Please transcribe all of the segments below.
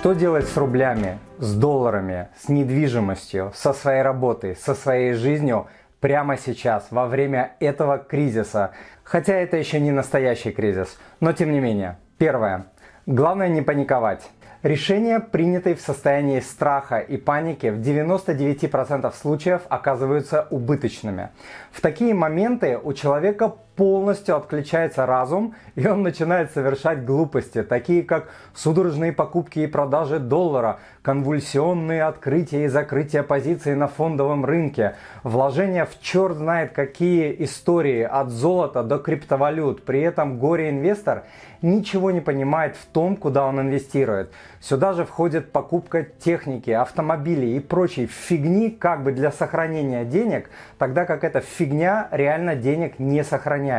Что делать с рублями, с долларами, с недвижимостью, со своей работой, со своей жизнью прямо сейчас, во время этого кризиса? Хотя это еще не настоящий кризис, но тем не менее. Первое. Главное не паниковать. Решения, принятые в состоянии страха и паники, в 99% случаев оказываются убыточными. В такие моменты у человека полностью отключается разум, и он начинает совершать глупости, такие как судорожные покупки и продажи доллара, конвульсионные открытия и закрытия позиций на фондовом рынке, вложения в черт знает какие истории от золота до криптовалют. При этом горе-инвестор ничего не понимает в том, куда он инвестирует. Сюда же входит покупка техники, автомобилей и прочей фигни как бы для сохранения денег, тогда как эта фигня реально денег не сохраняет.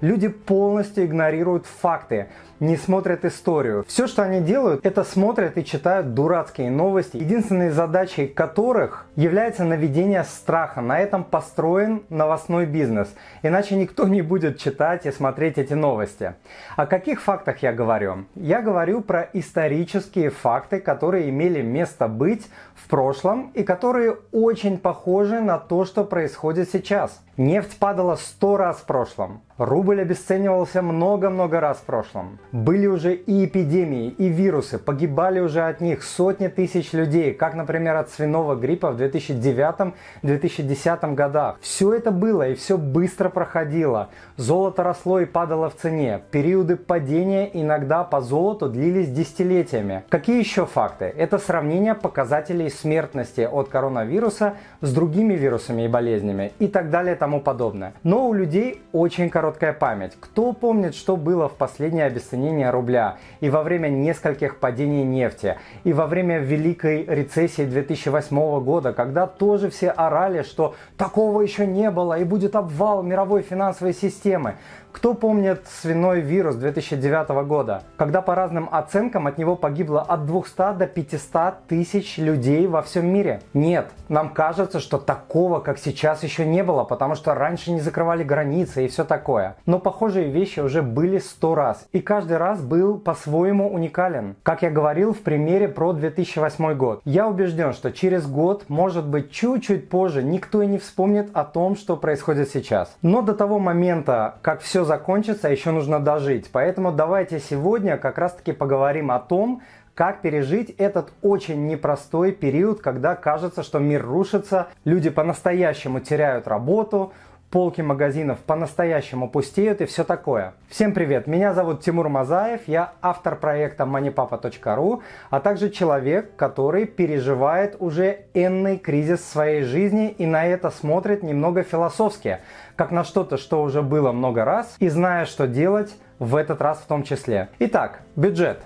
Люди полностью игнорируют факты, не смотрят историю. Все, что они делают, это смотрят и читают дурацкие новости, единственной задачей которых является наведение страха. На этом построен новостной бизнес. Иначе никто не будет читать и смотреть эти новости. О каких фактах я говорю? Я говорю про исторические факты, которые имели место быть в прошлом и которые очень похожи на то, что происходит сейчас. Нефть падала сто раз в прошлом. Рубль обесценивался много-много раз в прошлом. Были уже и эпидемии, и вирусы, погибали уже от них сотни тысяч людей, как, например, от свиного гриппа в 2009-2010 годах. Все это было и все быстро проходило. Золото росло и падало в цене. Периоды падения иногда по золоту длились десятилетиями. Какие еще факты? Это сравнение показателей смертности от коронавируса с другими вирусами и болезнями и так далее и тому подобное. Но у людей очень короткая память. Кто помнит, что было в последнее обесценение рубля и во время нескольких падений нефти, и во время великой рецессии 2008 года, когда тоже все орали, что такого еще не было и будет обвал мировой финансовой системы. Кто помнит свиной вирус 2009 года, когда по разным оценкам от него погибло от 200 до 500 тысяч людей во всем мире? Нет, нам кажется, что такого, как сейчас, еще не было, потому что раньше не закрывали границы и все такое. Но похожие вещи уже были сто раз, и каждый раз был по-своему уникален. Как я говорил в примере про 2008 год, я убежден, что через год, может быть чуть-чуть позже, никто и не вспомнит о том, что происходит сейчас. Но до того момента, как все закончится, еще нужно дожить. Поэтому давайте сегодня как раз таки поговорим о том, как пережить этот очень непростой период, когда кажется, что мир рушится, люди по-настоящему теряют работу, полки магазинов по-настоящему пустеют и все такое. Всем привет, меня зовут Тимур Мазаев, я автор проекта moneypapa.ru, а также человек, который переживает уже энный кризис в своей жизни и на это смотрит немного философски, как на что-то, что уже было много раз, и зная, что делать, в этот раз в том числе. Итак, бюджет.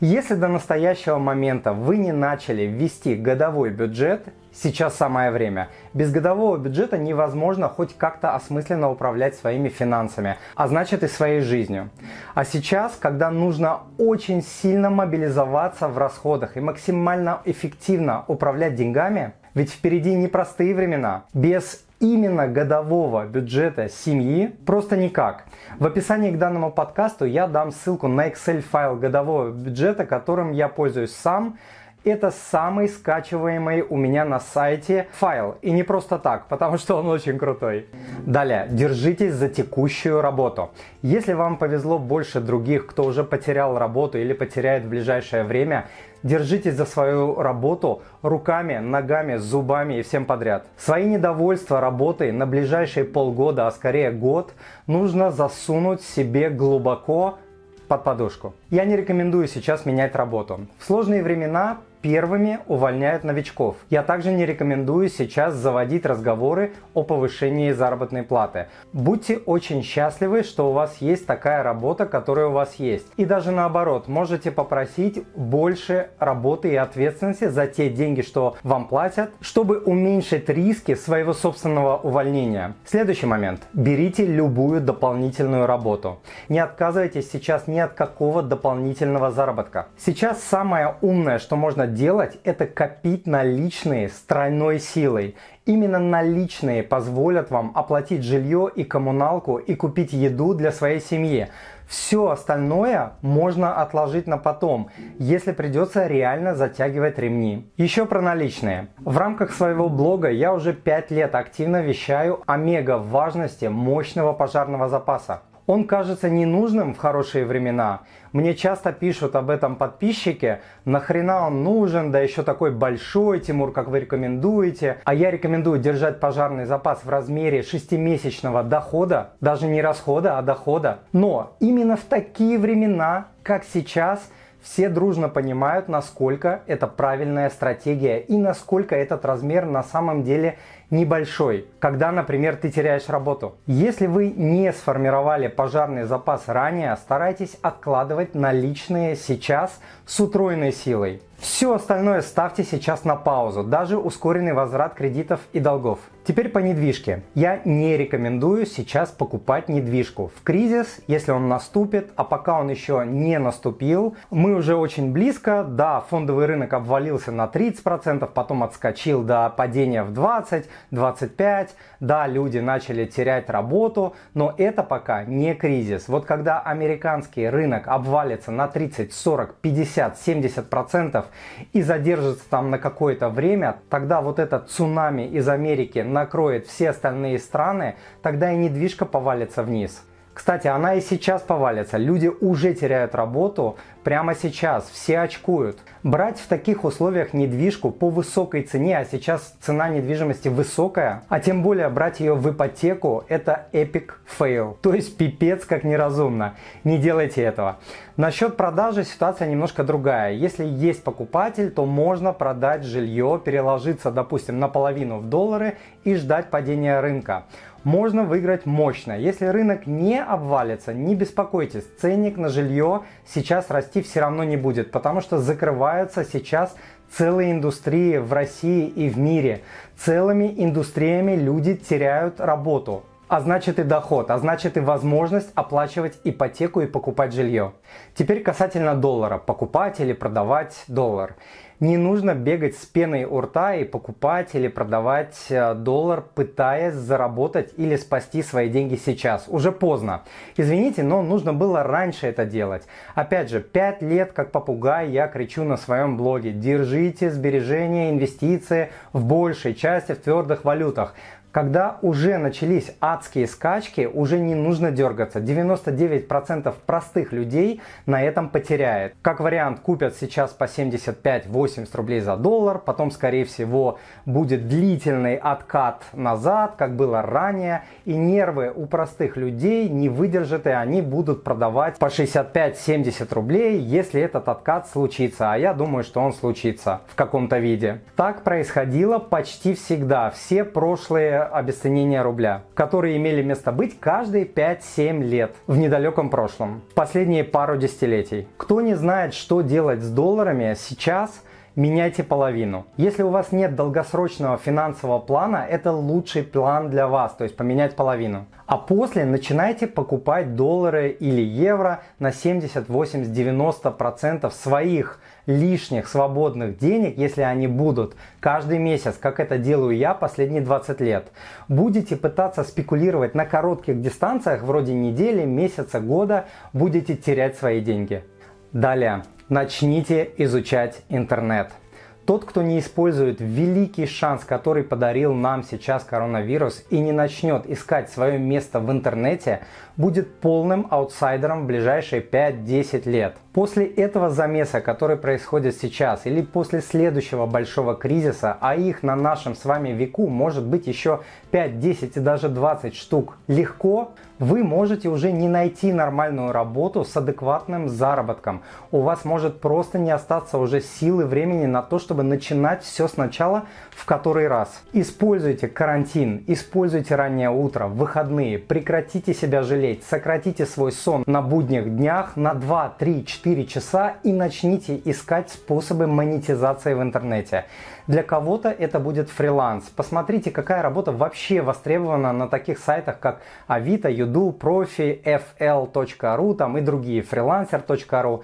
Если до настоящего момента вы не начали ввести годовой бюджет, сейчас самое время. Без годового бюджета невозможно хоть как-то осмысленно управлять своими финансами, а значит и своей жизнью. А сейчас, когда нужно очень сильно мобилизоваться в расходах и максимально эффективно управлять деньгами, ведь впереди непростые времена. Без именно годового бюджета семьи просто никак. В описании к данному подкасту я дам ссылку на Excel файл годового бюджета, которым я пользуюсь сам. Это самый скачиваемый у меня на сайте файл. И не просто так, потому что он очень крутой. Далее, держитесь за текущую работу. Если вам повезло больше других, кто уже потерял работу или потеряет в ближайшее время, держитесь за свою работу руками, ногами, зубами и всем подряд. Свои недовольства работой на ближайшие полгода, а скорее год, нужно засунуть себе глубоко под подушку. Я не рекомендую сейчас менять работу. В сложные времена первыми увольняют новичков. Я также не рекомендую сейчас заводить разговоры о повышении заработной платы. Будьте очень счастливы, что у вас есть такая работа, которая у вас есть. И даже наоборот, можете попросить больше работы и ответственности за те деньги, что вам платят, чтобы уменьшить риски своего собственного увольнения. Следующий момент. Берите любую дополнительную работу. Не отказывайтесь сейчас ни от какого дополнительного заработка. Сейчас самое умное, что можно делать, это копить наличные с тройной силой. Именно наличные позволят вам оплатить жилье и коммуналку и купить еду для своей семьи. Все остальное можно отложить на потом, если придется реально затягивать ремни. Еще про наличные. В рамках своего блога я уже 5 лет активно вещаю о мега важности мощного пожарного запаса. Он кажется ненужным в хорошие времена. Мне часто пишут об этом подписчики. Нахрена он нужен, да еще такой большой, Тимур, как вы рекомендуете. А я рекомендую держать пожарный запас в размере 6-месячного дохода. Даже не расхода, а дохода. Но именно в такие времена, как сейчас, все дружно понимают, насколько это правильная стратегия и насколько этот размер на самом деле небольшой, когда, например, ты теряешь работу. Если вы не сформировали пожарный запас ранее, старайтесь откладывать наличные сейчас с утроенной силой. Все остальное ставьте сейчас на паузу, даже ускоренный возврат кредитов и долгов. Теперь по недвижке. Я не рекомендую сейчас покупать недвижку. В кризис, если он наступит, а пока он еще не наступил, мы уже очень близко. Да, фондовый рынок обвалился на 30%, потом отскочил до падения в 20, 25. Да, люди начали терять работу, но это пока не кризис. Вот когда американский рынок обвалится на 30, 40, 50, 70% и задержится там на какое-то время, тогда вот этот цунами из Америки накроет все остальные страны, тогда и недвижка повалится вниз. Кстати, она и сейчас повалится. Люди уже теряют работу прямо сейчас. Все очкуют. Брать в таких условиях недвижку по высокой цене, а сейчас цена недвижимости высокая, а тем более брать ее в ипотеку, это epic fail. То есть пипец как неразумно. Не делайте этого. Насчет продажи ситуация немножко другая. Если есть покупатель, то можно продать жилье, переложиться, допустим, наполовину в доллары и ждать падения рынка можно выиграть мощно. Если рынок не обвалится, не беспокойтесь, ценник на жилье сейчас расти все равно не будет, потому что закрываются сейчас целые индустрии в России и в мире. Целыми индустриями люди теряют работу а значит и доход, а значит и возможность оплачивать ипотеку и покупать жилье. Теперь касательно доллара, покупать или продавать доллар. Не нужно бегать с пеной у рта и покупать или продавать э, доллар, пытаясь заработать или спасти свои деньги сейчас. Уже поздно. Извините, но нужно было раньше это делать. Опять же, 5 лет как попугай я кричу на своем блоге. Держите сбережения, инвестиции в большей части в твердых валютах. Когда уже начались адские скачки, уже не нужно дергаться. 99% простых людей на этом потеряет. Как вариант, купят сейчас по 75-80 рублей за доллар, потом, скорее всего, будет длительный откат назад, как было ранее, и нервы у простых людей не выдержат, и они будут продавать по 65-70 рублей, если этот откат случится. А я думаю, что он случится в каком-то виде. Так происходило почти всегда. Все прошлые обесценения рубля, которые имели место быть каждые 5-7 лет в недалеком прошлом, последние пару десятилетий. Кто не знает, что делать с долларами сейчас, меняйте половину. Если у вас нет долгосрочного финансового плана, это лучший план для вас, то есть поменять половину. А после начинайте покупать доллары или евро на 70, 80, 90% своих лишних свободных денег, если они будут, каждый месяц, как это делаю я последние 20 лет. Будете пытаться спекулировать на коротких дистанциях, вроде недели, месяца, года, будете терять свои деньги. Далее, начните изучать интернет. Тот, кто не использует великий шанс, который подарил нам сейчас коронавирус и не начнет искать свое место в интернете, будет полным аутсайдером в ближайшие 5-10 лет. После этого замеса, который происходит сейчас, или после следующего большого кризиса, а их на нашем с вами веку может быть еще 5, 10 и даже 20 штук, легко вы можете уже не найти нормальную работу с адекватным заработком. У вас может просто не остаться уже силы времени на то, чтобы начинать все сначала в который раз. Используйте карантин, используйте раннее утро, выходные, прекратите себя жалеть, сократите свой сон на будних днях на 2, 3, 4 4 часа и начните искать способы монетизации в интернете. Для кого-то это будет фриланс. Посмотрите, какая работа вообще востребована на таких сайтах, как Авито, Юду, Профи, FL.ru там и другие, freelancer.ru.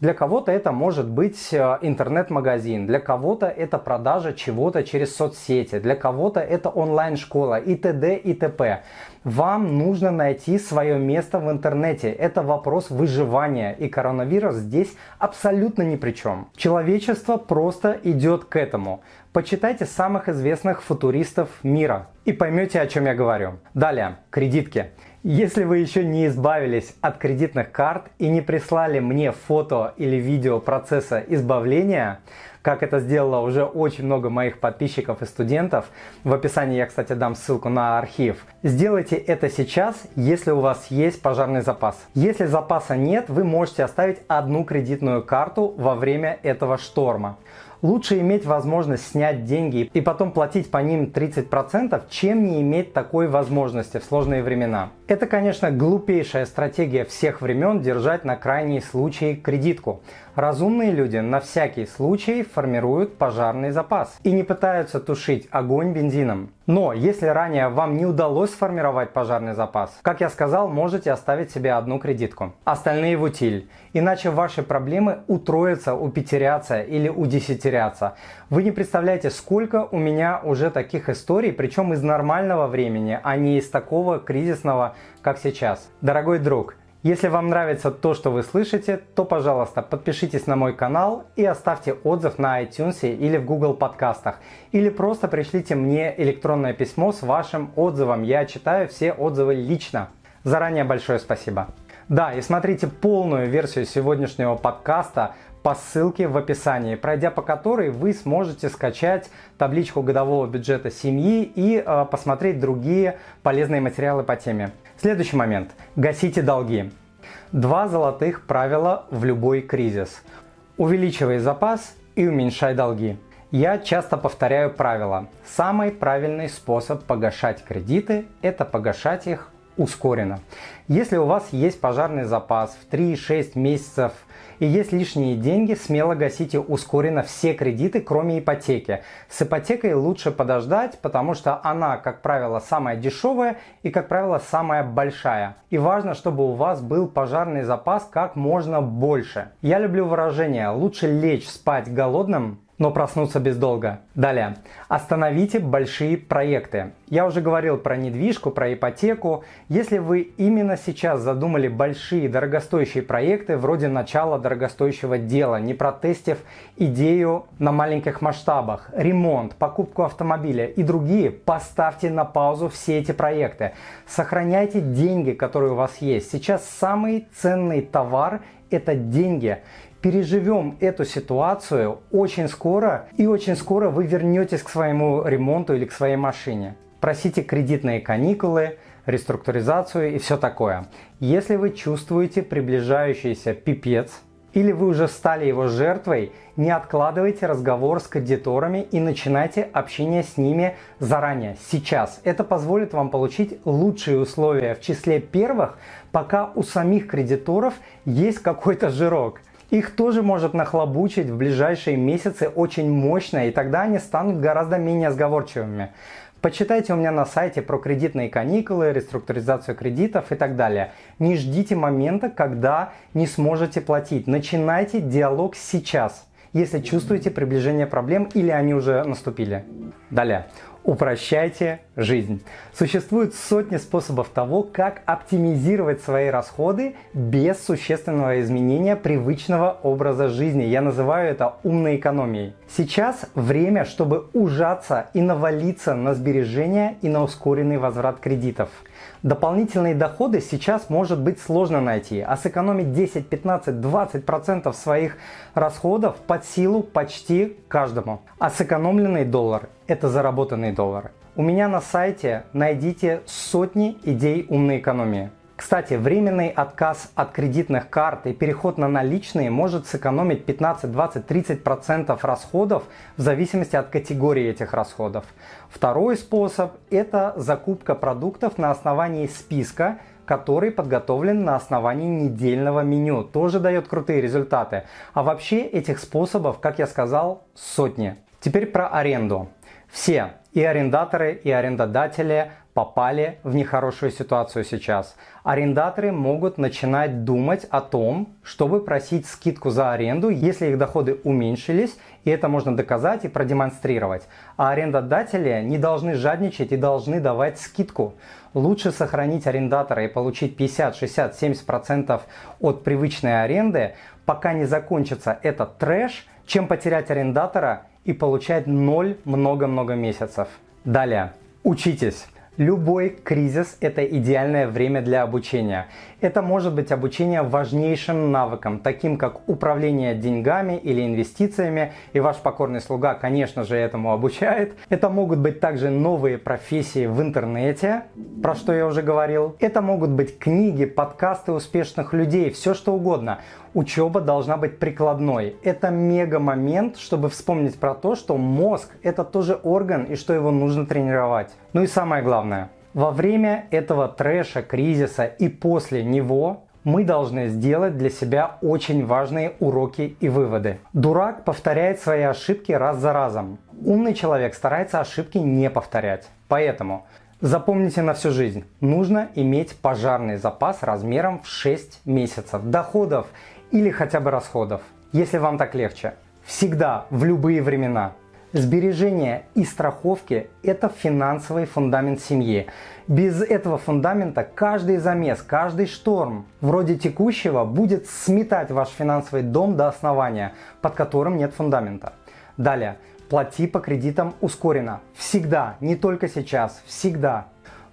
Для кого-то это может быть э, интернет-магазин, для кого-то это продажа чего-то через соцсети, для кого-то это онлайн-школа и т.д. и т.п. Вам нужно найти свое место в интернете. Это вопрос выживания, и коронавирус здесь абсолютно ни при чем. Человечество просто идет к этому. Почитайте самых известных футуристов мира и поймете, о чем я говорю. Далее, кредитки. Если вы еще не избавились от кредитных карт и не прислали мне фото или видео процесса избавления, как это сделало уже очень много моих подписчиков и студентов. В описании я, кстати, дам ссылку на архив. Сделайте это сейчас, если у вас есть пожарный запас. Если запаса нет, вы можете оставить одну кредитную карту во время этого шторма. Лучше иметь возможность снять деньги и потом платить по ним 30%, чем не иметь такой возможности в сложные времена. Это, конечно, глупейшая стратегия всех времен держать на крайний случай кредитку. Разумные люди на всякий случай формируют пожарный запас и не пытаются тушить огонь бензином. Но если ранее вам не удалось сформировать пожарный запас, как я сказал, можете оставить себе одну кредитку. Остальные в утиль. Иначе ваши проблемы утроятся, упетерятся или удесятерятся. Вы не представляете, сколько у меня уже таких историй, причем из нормального времени, а не из такого кризисного, как сейчас. Дорогой друг, если вам нравится то, что вы слышите, то, пожалуйста, подпишитесь на мой канал и оставьте отзыв на iTunes или в Google подкастах. Или просто пришлите мне электронное письмо с вашим отзывом. Я читаю все отзывы лично. Заранее большое спасибо. Да, и смотрите полную версию сегодняшнего подкаста по ссылке в описании, пройдя по которой вы сможете скачать табличку годового бюджета семьи и э, посмотреть другие полезные материалы по теме. Следующий момент. Гасите долги. Два золотых правила в любой кризис. Увеличивай запас и уменьшай долги. Я часто повторяю правило. Самый правильный способ погашать кредиты – это погашать их ускоренно. Если у вас есть пожарный запас в 3-6 месяцев и есть лишние деньги, смело гасите ускоренно все кредиты, кроме ипотеки. С ипотекой лучше подождать, потому что она, как правило, самая дешевая и, как правило, самая большая. И важно, чтобы у вас был пожарный запас как можно больше. Я люблю выражение «лучше лечь спать голодным, но проснуться без долга. Далее. Остановите большие проекты. Я уже говорил про недвижку, про ипотеку. Если вы именно сейчас задумали большие дорогостоящие проекты, вроде начала дорогостоящего дела, не протестив идею на маленьких масштабах, ремонт, покупку автомобиля и другие, поставьте на паузу все эти проекты. Сохраняйте деньги, которые у вас есть. Сейчас самый ценный товар – это деньги переживем эту ситуацию очень скоро, и очень скоро вы вернетесь к своему ремонту или к своей машине. Просите кредитные каникулы, реструктуризацию и все такое. Если вы чувствуете приближающийся пипец, или вы уже стали его жертвой, не откладывайте разговор с кредиторами и начинайте общение с ними заранее, сейчас. Это позволит вам получить лучшие условия в числе первых, пока у самих кредиторов есть какой-то жирок. Их тоже может нахлобучить в ближайшие месяцы очень мощно, и тогда они станут гораздо менее сговорчивыми. Почитайте у меня на сайте про кредитные каникулы, реструктуризацию кредитов и так далее. Не ждите момента, когда не сможете платить. Начинайте диалог сейчас, если чувствуете приближение проблем или они уже наступили. Далее. Упрощайте жизнь. Существует сотни способов того, как оптимизировать свои расходы без существенного изменения привычного образа жизни. Я называю это умной экономией. Сейчас время, чтобы ужаться и навалиться на сбережения и на ускоренный возврат кредитов. Дополнительные доходы сейчас может быть сложно найти, а сэкономить 10, 15, 20% процентов своих расходов под силу почти каждому. А сэкономленный доллар – это заработанный доллар. У меня на сайте найдите сотни идей умной экономии. Кстати, временный отказ от кредитных карт и переход на наличные может сэкономить 15, 20, 30% процентов расходов в зависимости от категории этих расходов. Второй способ – это закупка продуктов на основании списка, который подготовлен на основании недельного меню. Тоже дает крутые результаты. А вообще этих способов, как я сказал, сотни. Теперь про аренду. Все, и арендаторы, и арендодатели попали в нехорошую ситуацию сейчас. Арендаторы могут начинать думать о том, чтобы просить скидку за аренду, если их доходы уменьшились, и это можно доказать и продемонстрировать. А арендодатели не должны жадничать и должны давать скидку. Лучше сохранить арендатора и получить 50, 60, 70% от привычной аренды, пока не закончится этот трэш, чем потерять арендатора и получать ноль много-много месяцев. Далее. Учитесь. Любой кризис – это идеальное время для обучения. Это может быть обучение важнейшим навыкам, таким как управление деньгами или инвестициями, и ваш покорный слуга, конечно же, этому обучает. Это могут быть также новые профессии в интернете, про что я уже говорил. Это могут быть книги, подкасты успешных людей, все что угодно. Учеба должна быть прикладной. Это мега момент, чтобы вспомнить про то, что мозг – это тоже орган и что его нужно тренировать. Ну и самое главное – во время этого трэша, кризиса и после него мы должны сделать для себя очень важные уроки и выводы. Дурак повторяет свои ошибки раз за разом. Умный человек старается ошибки не повторять. Поэтому запомните на всю жизнь, нужно иметь пожарный запас размером в 6 месяцев доходов или хотя бы расходов, если вам так легче. Всегда, в любые времена. Сбережения и страховки – это финансовый фундамент семьи. Без этого фундамента каждый замес, каждый шторм, вроде текущего, будет сметать ваш финансовый дом до основания, под которым нет фундамента. Далее, плати по кредитам ускоренно. Всегда, не только сейчас, всегда.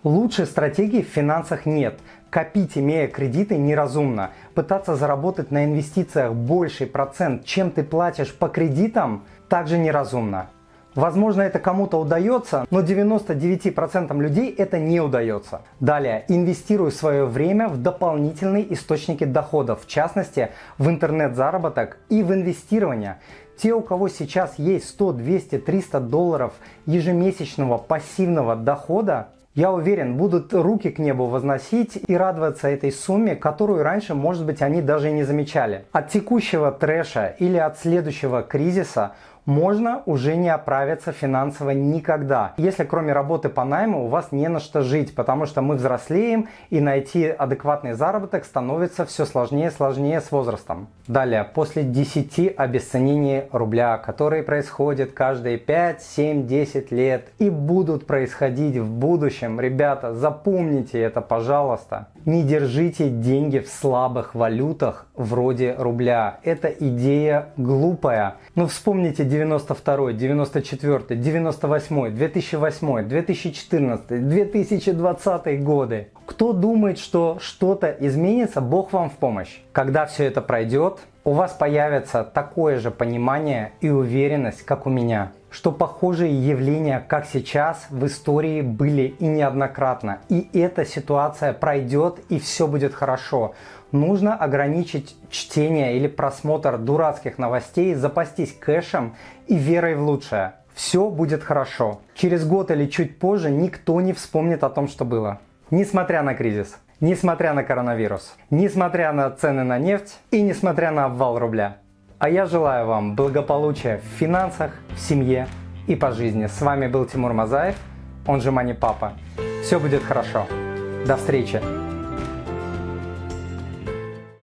Лучшей стратегии в финансах нет. Копить, имея кредиты, неразумно. Пытаться заработать на инвестициях больший процент, чем ты платишь по кредитам – также неразумно. Возможно, это кому-то удается, но 99% людей это не удается. Далее, инвестируй свое время в дополнительные источники доходов, в частности, в интернет-заработок и в инвестирование. Те, у кого сейчас есть 100, 200, 300 долларов ежемесячного пассивного дохода, я уверен, будут руки к небу возносить и радоваться этой сумме, которую раньше, может быть, они даже и не замечали. От текущего трэша или от следующего кризиса можно уже не оправиться финансово никогда, если кроме работы по найму у вас не на что жить, потому что мы взрослеем и найти адекватный заработок становится все сложнее и сложнее с возрастом. Далее, после 10 обесценений рубля, которые происходят каждые 5, 7, 10 лет и будут происходить в будущем, ребята, запомните это, пожалуйста. Не держите деньги в слабых валютах вроде рубля. Эта идея глупая. Но вспомните 92, 94, 98, 2008, 2014, 2020 годы. Кто думает, что что-то изменится, Бог вам в помощь. Когда все это пройдет, у вас появится такое же понимание и уверенность, как у меня, что похожие явления, как сейчас, в истории были и неоднократно. И эта ситуация пройдет, и все будет хорошо. Нужно ограничить чтение или просмотр дурацких новостей, запастись кэшем и верой в лучшее. Все будет хорошо. Через год или чуть позже никто не вспомнит о том, что было. Несмотря на кризис, несмотря на коронавирус, несмотря на цены на нефть и несмотря на обвал рубля. А я желаю вам благополучия в финансах, в семье и по жизни. С вами был Тимур Мазаев, он же Мани Папа. Все будет хорошо. До встречи!